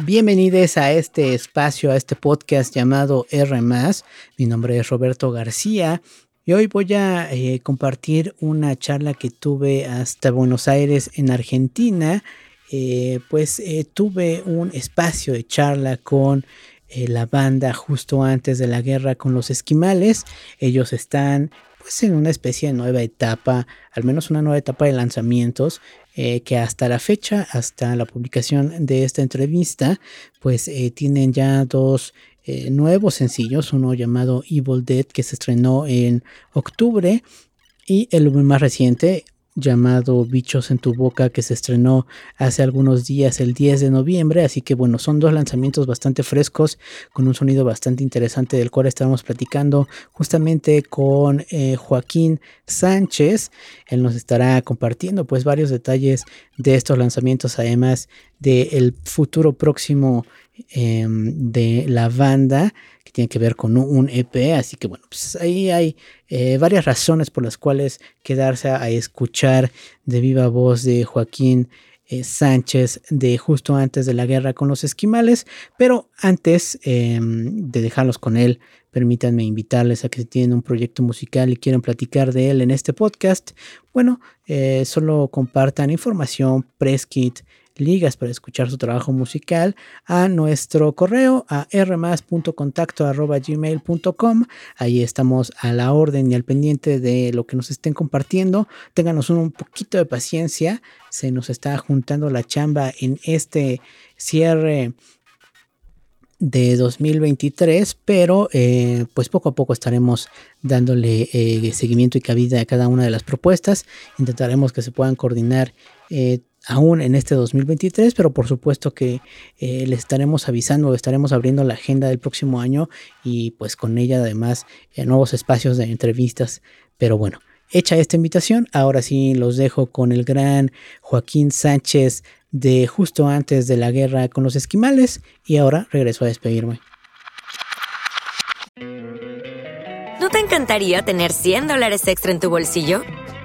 Bienvenidos a este espacio, a este podcast llamado R. Mi nombre es Roberto García y hoy voy a eh, compartir una charla que tuve hasta Buenos Aires, en Argentina. Eh, pues eh, tuve un espacio de charla con la banda justo antes de la guerra con los esquimales. Ellos están pues en una especie de nueva etapa, al menos una nueva etapa de lanzamientos. Eh, que hasta la fecha, hasta la publicación de esta entrevista, pues eh, tienen ya dos eh, nuevos sencillos, uno llamado Evil Dead que se estrenó en octubre y el más reciente, llamado Bichos en tu boca que se estrenó hace algunos días el 10 de noviembre. Así que bueno son dos lanzamientos bastante frescos con un sonido bastante interesante del cual estábamos platicando justamente con eh, Joaquín Sánchez. Él nos estará compartiendo pues varios detalles de estos lanzamientos además del futuro próximo em, de la banda que tiene que ver con un EP. Así que bueno, pues ahí hay eh, varias razones por las cuales quedarse a, escuchar de viva voz de Joaquín eh, Sánchez de justo antes de la guerra con los esquimales. Pero antes em, de dejarlos con él, permítanme invitarles a que tienen un proyecto musical y quieren platicar de él en este podcast, bueno, eh, solo compartan información, press kit, ligas para escuchar su trabajo musical a nuestro correo a rmas.contacto.gmail.com. Ahí estamos a la orden y al pendiente de lo que nos estén compartiendo. Ténganos un poquito de paciencia. Se nos está juntando la chamba en este cierre de 2023, pero eh, pues poco a poco estaremos dándole eh, seguimiento y cabida a cada una de las propuestas. Intentaremos que se puedan coordinar eh, aún en este 2023, pero por supuesto que eh, les estaremos avisando, estaremos abriendo la agenda del próximo año y pues con ella además nuevos espacios de entrevistas. Pero bueno, hecha esta invitación, ahora sí los dejo con el gran Joaquín Sánchez de justo antes de la guerra con los esquimales y ahora regreso a despedirme. ¿No te encantaría tener 100 dólares extra en tu bolsillo?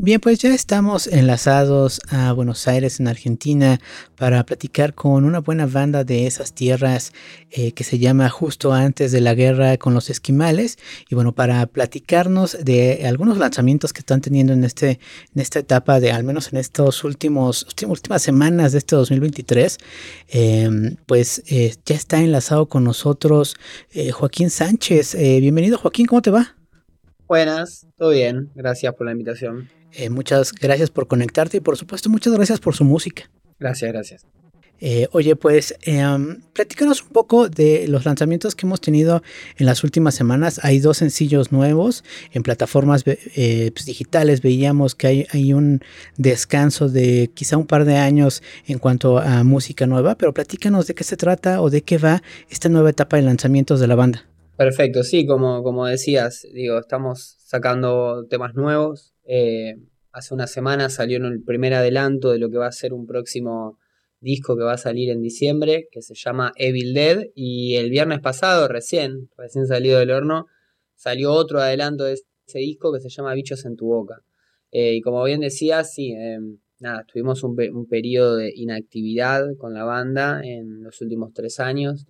Bien, pues ya estamos enlazados a Buenos Aires, en Argentina, para platicar con una buena banda de esas tierras eh, que se llama Justo antes de la guerra con los esquimales. Y bueno, para platicarnos de algunos lanzamientos que están teniendo en, este, en esta etapa de, al menos en últimos, últimas semanas de este 2023, em, pues eh, ya está enlazado con nosotros eh, Joaquín Sánchez. bienvenido Joaquín, ¿cómo te va? Buenas, todo bien, gracias por la invitación. Eh, muchas gracias por conectarte y por supuesto muchas gracias por su música. Gracias, gracias. Eh, oye, pues em, platícanos un poco de los lanzamientos que hemos tenido en las últimas semanas. Hay dos sencillos nuevos en plataformas eh, pues, digitales. Veíamos que hay, hay, un descanso de quizá un par de años en cuanto a música nueva, pero platícanos de qué se trata o de qué va esta nueva etapa de lanzamientos de la banda. Perfecto, sí, como, como decías, digo, estamos sacando temas nuevos, eh, hace una semana salió el primer adelanto de lo que va a ser un próximo disco que va a salir en diciembre, que se llama Evil Dead. Y el viernes pasado, recién, recién salido del horno, salió otro adelanto de ese disco que se llama Bichos en tu boca. Eh, y como bien decía, sí, em, nada, tuvimos un, periodo de inactividad con la banda en los últimos tres años.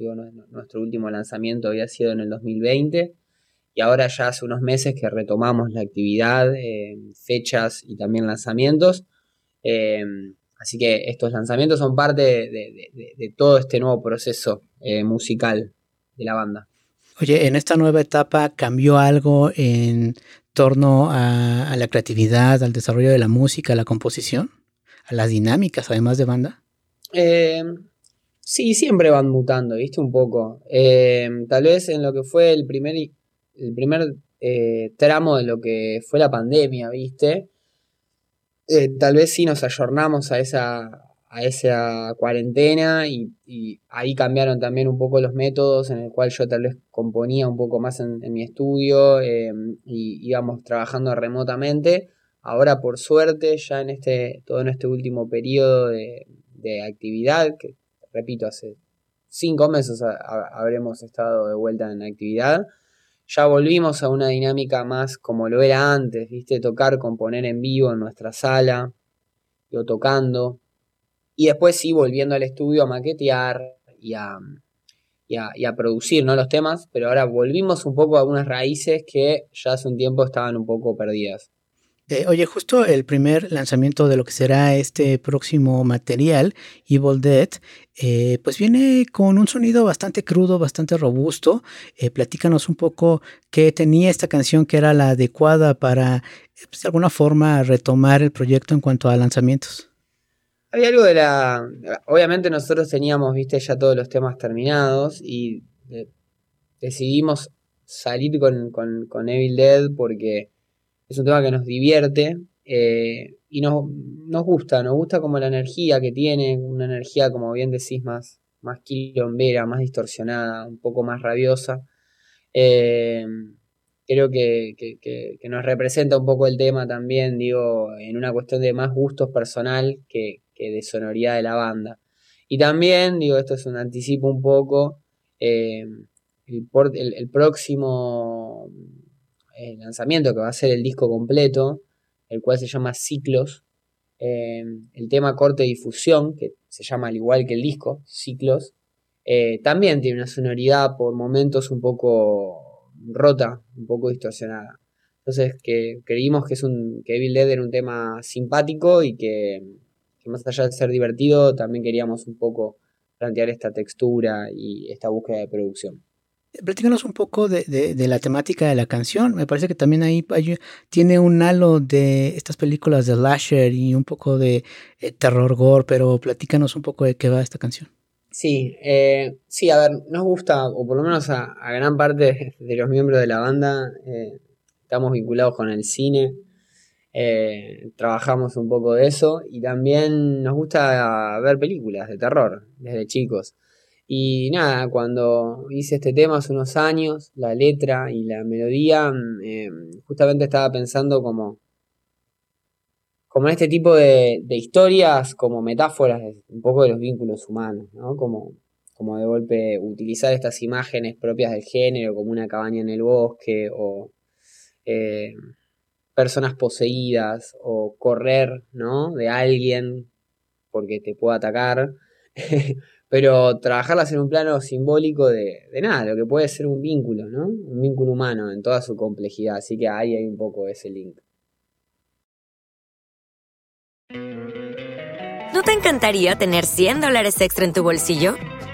Nuestro último lanzamiento había sido en el 2020 y ahora ya hace unos meses que retomamos la actividad, eh, fechas y también lanzamientos. Eh, así que estos lanzamientos son parte de, todo este nuevo proceso eh, musical de la banda. Oye, en esta nueva etapa cambió algo en torno a, la creatividad, al desarrollo de la música, a la composición, a las dinámicas, además de banda. sí, siempre van mutando, ¿viste? Un poco. tal vez en lo que fue el primer el primer eh, tramo de lo que fue la pandemia, ¿viste? Eh, tal vez sí nos ayornamos a esa, a esa cuarentena y, ahí cambiaron también un poco los métodos en el cual yo tal vez componía un poco más en, mi estudio eh, y íbamos trabajando remotamente. Ahora por suerte ya en este, todo en este último periodo de, actividad, que repito, hace cinco meses habremos estado de vuelta en actividad, ya volvimos a una dinámica más como lo era antes, ¿viste? Tocar, componer en vivo en nuestra sala, yo tocando. Y después sí, volviendo al estudio a maquetear y a, y a, producir ¿no? los temas, pero ahora volvimos un poco a unas raíces que ya hace un tiempo estaban un poco perdidas. Eh, oye, justo el primer lanzamiento de lo que será este próximo material, Evil Dead, eh, pues viene con un sonido bastante crudo, bastante robusto. Eh, platícanos un poco qué tenía esta canción que era la adecuada para, pues, de alguna forma, retomar el proyecto en cuanto a lanzamientos. Había algo de la... Obviamente nosotros teníamos, viste, ya todos los temas terminados y decidimos salir con, con, con Evil Dead porque es un tema que nos divierte eh, y nos, nos, gusta, nos gusta como la energía que tiene, una energía como bien decís más, más quilombera, más distorsionada, un poco más rabiosa. Eh, creo que, nos representa un poco el tema también, digo, en una cuestión de más gustos personal que, de sonoridad de la banda. Y también, digo, esto es un anticipo un poco, eh, el, próximo el lanzamiento, que va a ser el disco completo, el cual se llama Ciclos. Eh, el tema corte difusión, que se llama al igual que el disco, Ciclos, eh, también tiene una sonoridad por momentos un poco rota, un poco distorsionada. Entonces que creímos que es un que Evil Dead era un tema simpático y que, que, más allá de ser divertido, también queríamos un poco plantear esta textura y esta búsqueda de producción. Platícanos un poco de, la temática de la canción. Me parece que también ahí, tiene un halo de estas películas de Lasher y un poco de eh, terror gore, pero platícanos un poco de qué va esta canción. Sí, eh, sí, a ver, nos gusta, o por lo menos a, gran parte de los miembros de la banda, eh, estamos vinculados con el cine, trabajamos un poco de eso y también nos gusta ver películas de terror desde chicos. Y nada, cuando hice este tema hace unos años, la letra y la melodía, mm, eh, justamente estaba pensando como, como en este tipo de, historias, como metáforas un poco de los vínculos humanos, ¿no? Como, como de golpe utilizar estas imágenes propias del género, como una cabaña en el bosque o... Eh, personas poseídas o correr, ¿no? De alguien porque te pueda atacar. Pero trabajarlas en un plano simbólico de, de nada, lo que puede ser un vínculo, ¿no? Un vínculo humano en toda su complejidad. Así que ahí hay un poco ese link. ¿No te encantaría tener 100 dólares extra en tu bolsillo?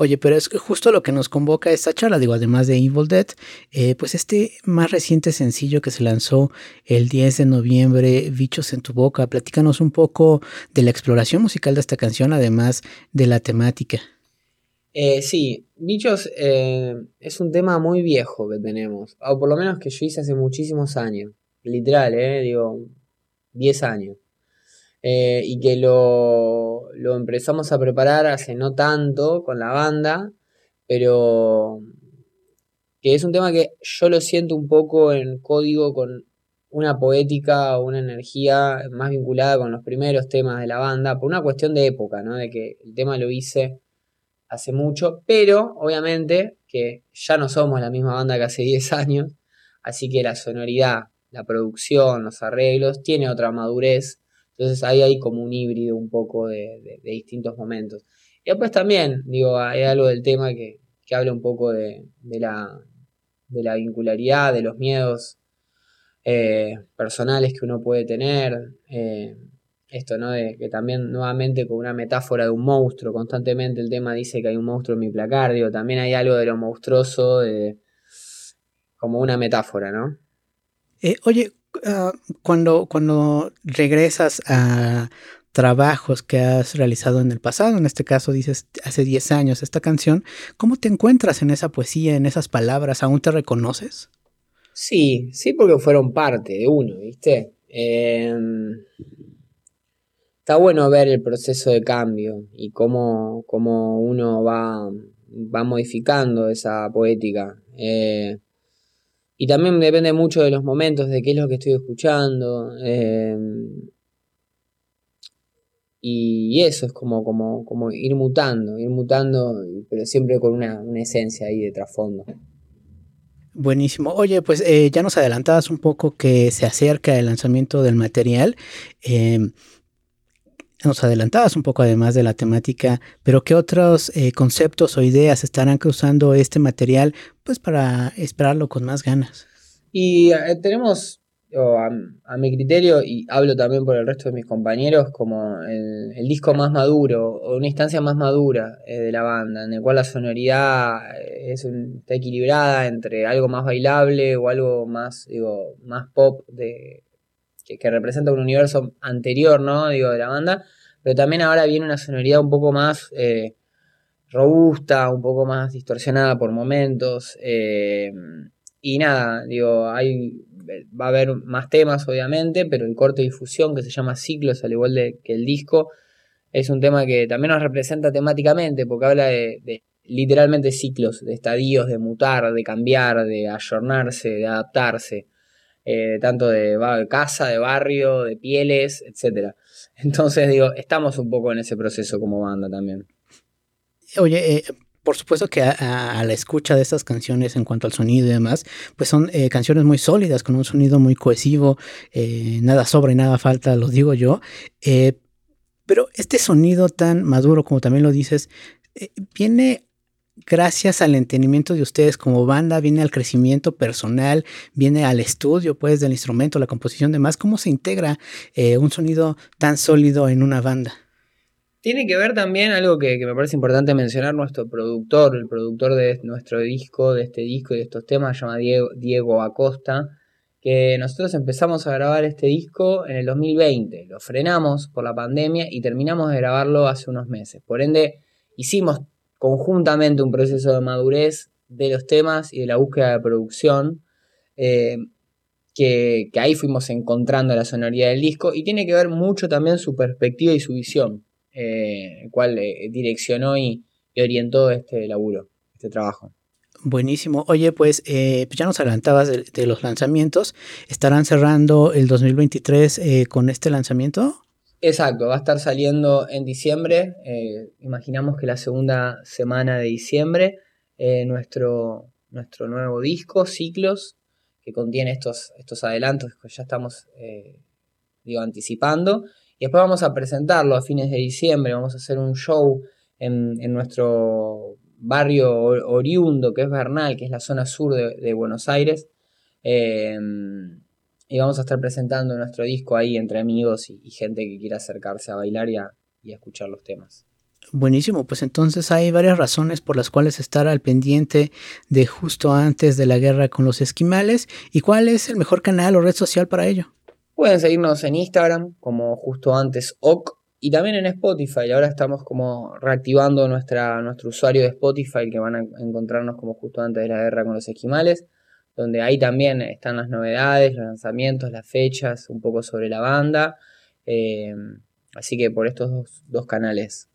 Oye, pero es justo lo que nos convoca esta charla, digo, además de Evil Dead, eh, pues este más reciente sencillo que se lanzó el 10 de noviembre, Bichos en tu boca, platícanos un poco de la exploración musical de esta canción, además de la temática. Eh, sí, Bichos eh, es un tema muy viejo que tenemos, o por lo menos que yo hice hace muchísimos años, literal, eh, digo, 10 años. Eh, y que lo, lo empezamos a preparar hace no tanto con la banda, pero que es un tema que yo lo siento un poco en código con una poética o una energía más vinculada con los primeros temas de la banda, por una cuestión de época, ¿no? De que el tema lo hice hace mucho, pero obviamente que ya no somos la misma banda que hace 10 años, así que la sonoridad, la producción, los arreglos, tiene otra madurez entonces ahí hay como un híbrido un poco de, distintos momentos. Y después también, digo, hay algo del tema que, que habla un poco de, de, la, de la vincularidad, de los miedos eh, personales que uno puede tener. Eh, esto, ¿no? De que también nuevamente con una metáfora de un monstruo, constantemente el tema dice que hay un monstruo en mi placar, digo, también hay algo de lo monstruoso, de, como una metáfora, ¿no? Eh, oye, uh, cuando, cuando regresas a trabajos que has realizado en el pasado, en este caso dices hace 10 años esta canción, ¿cómo te encuentras en esa poesía, en esas palabras? ¿Aún te reconoces? Sí, sí, porque fueron parte de uno, ¿viste? Eh, está bueno ver el proceso de cambio y cómo, cómo uno va, va modificando esa poética. Eh, y también depende mucho de los momentos, de qué es lo que estoy escuchando. Eh, y eso es como, como, como ir mutando, ir mutando, pero siempre con una, una esencia ahí de trasfondo. Buenísimo. Oye, pues eh, ya nos adelantabas un poco que se acerca el lanzamiento del material. Eh, nos adelantabas un poco además de la temática, pero ¿qué otros eh, conceptos o ideas estarán cruzando este material pues para esperarlo con más ganas? Y eh, tenemos, oh, a, mi criterio, y hablo también por el resto de mis compañeros, como el, disco más maduro, o una instancia más madura eh, de la banda, en el cual la sonoridad es está equilibrada entre algo más bailable o algo más, digo, más pop de que, representa un universo anterior, ¿no? Digo, de la banda, pero también ahora viene una sonoridad un poco más eh, robusta, un poco más distorsionada por momentos. Eh, y nada, digo, hay, va a haber más temas, obviamente, pero el corte de difusión que se llama Ciclos, al igual que el disco, es un tema que también nos representa temáticamente, porque habla de, de literalmente ciclos, de estadios, de mutar, de cambiar, de ayornarse, de adaptarse. Eh, tanto de, casa, de barrio, de pieles, etc. Entonces digo, estamos un poco en ese proceso como banda también. Oye, eh, por supuesto que a, la escucha de estas canciones en cuanto al sonido y demás, pues son eh, canciones muy sólidas, con un sonido muy cohesivo, nada sobra y nada falta, lo digo yo. Pero este sonido tan maduro, como también lo dices, viene gracias al entendimiento de ustedes como banda, viene al crecimiento personal, viene al estudio pues del instrumento, la composición, demás. ¿Cómo se integra eh, un sonido tan sólido en una banda? Tiene que ver también algo que, me parece importante mencionar, nuestro productor, el productor de nuestro disco, de este disco y de estos temas, se llama Diego, Diego Acosta, que nosotros empezamos a grabar este disco en el 2020, lo frenamos por la pandemia y terminamos de grabarlo hace unos meses. Por ende, hicimos conjuntamente un proceso de madurez de los temas y de la búsqueda de producción, eh, que, que ahí fuimos encontrando la sonoridad del disco y tiene que ver mucho también su perspectiva y su visión eh, el cual eh, direccionó y, orientó este laburo, este trabajo. Buenísimo. Oye, pues ya nos adelantabas de, de los lanzamientos. ¿Estarán cerrando el 2023 eh, con este lanzamiento? Exacto, va a estar saliendo en diciembre, eh, imaginamos que la segunda semana de diciembre, eh, nuestro, nuestro nuevo disco, Ciclos, que contiene estos, estos adelantos que ya estamos eh, digo, anticipando. Y después vamos a presentarlo a fines de diciembre, vamos a hacer un show en, en nuestro barrio or- oriundo, que es Bernal, que es la zona sur de Buenos Aires. Y vamos a estar presentando nuestro disco ahí entre amigos y, y gente que quiera acercarse a bailar y a, y a escuchar los temas. Buenísimo, pues entonces hay varias razones por las cuales estar al pendiente de justo antes de la guerra con los esquimales. ¿Y cuál es el mejor canal o red social para ello? Pueden seguirnos en Instagram como justo antes OC y también en Spotify. Ahora estamos como reactivando nuestra, nuestro usuario de Spotify que van a encontrarnos como justo antes de la guerra con los esquimales, donde ahí también están las novedades, los lanzamientos, las fechas, un poco sobre la banda. Eh, así que por estos dos, dos canales.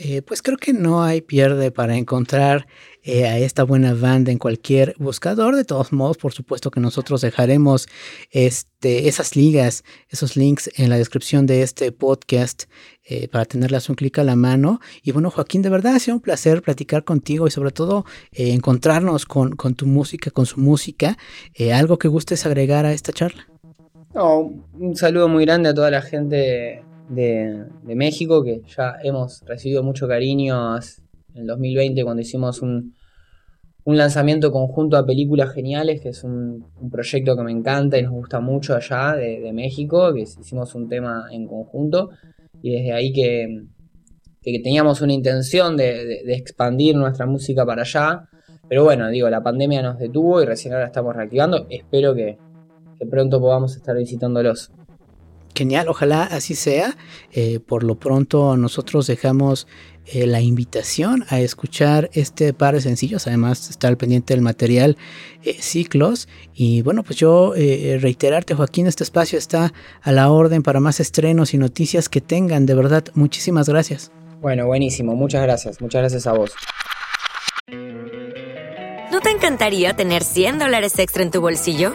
Eh, pues creo que no hay pierde para encontrar eh, a esta buena banda en cualquier buscador. De todos modos, por supuesto que nosotros dejaremos este, esas ligas, esos links en la descripción de este podcast eh, para tenerlas un clic a la mano. Y bueno, Joaquín, de verdad ha sido un placer platicar contigo y sobre todo eh, encontrarnos con, tu música, con su música. ¿Algo que gustes agregar a esta charla? Un saludo muy grande a toda la gente de, México, que ya hemos recibido mucho cariño en el 2020 cuando hicimos un, un lanzamiento conjunto a películas geniales, que es un, proyecto que me encanta y nos gusta mucho allá de, México, que hicimos un tema en conjunto y desde ahí que, que teníamos una intención de, expandir nuestra música para allá. Pero bueno, digo, la pandemia nos detuvo y recién ahora estamos reactivando. Espero que, que pronto podamos estar visitándolos. Genial, ojalá así sea. Eh, por lo pronto nosotros dejamos eh, la invitación a escuchar este par de sencillos. Además está al pendiente del material eh, Ciclos. Y bueno, pues yo reiterarte Joaquín, este espacio está a la orden para más estrenos y noticias que tengan. De verdad, muchísimas gracias. Bueno, buenísimo. Muchas gracias. Muchas gracias a vos. ¿No te encantaría tener 100 dólares extra en tu bolsillo?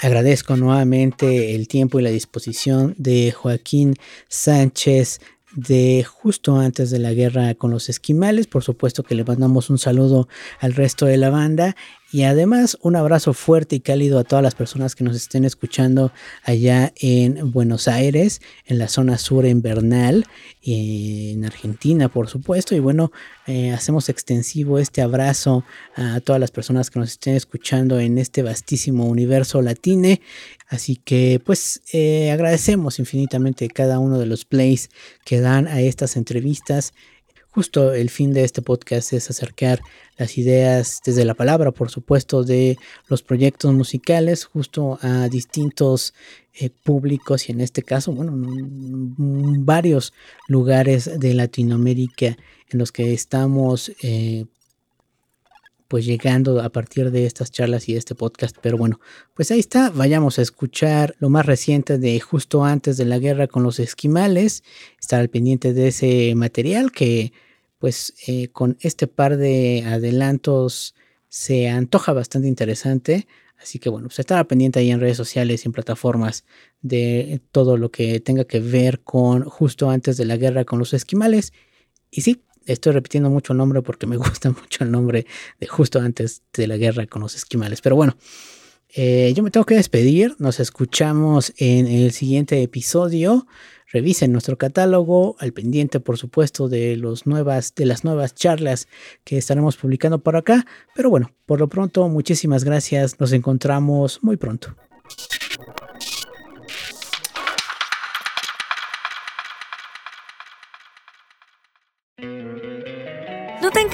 Agradezco nuevamente el tiempo y la disposición de Joaquín Sánchez de justo antes de la guerra con los esquimales. Por supuesto que le mandamos un saludo al resto de la banda y además un abrazo fuerte y cálido a todas las personas que nos estén escuchando allá en Buenos Aires, en la zona sur invernal, en Argentina por supuesto. Y bueno, eh, hacemos extensivo este abrazo a todas las personas que nos estén escuchando en este vastísimo universo latine. Así que pues eh, agradecemos infinitamente cada uno de los plays que dan a estas entrevistas. Justo el fin de este podcast es acercar las ideas desde la palabra, por supuesto, de los proyectos musicales justo a distintos eh, públicos y en este caso, bueno, varios lugares de Latinoamérica en los que estamos eh, pues llegando a partir de estas charlas y este podcast. Pero bueno, pues ahí está. Vayamos a escuchar lo más reciente de justo antes de la guerra con los esquimales. Estar al pendiente de ese material que pues eh, con este par de adelantos se antoja bastante interesante. Así que bueno, pues estar pendiente ahí en redes sociales y en plataformas de todo lo que tenga que ver con justo antes de la guerra con los esquimales. Y sí, Estoy repitiendo mucho el nombre porque me gusta mucho el nombre de justo antes de la guerra con los esquimales. Pero bueno, eh, yo me tengo que despedir. Nos escuchamos en el siguiente episodio. Revisen nuestro catálogo, al pendiente, por supuesto, de, los nuevas, de las nuevas charlas que estaremos publicando por acá. Pero bueno, por lo pronto, muchísimas gracias. Nos encontramos muy pronto.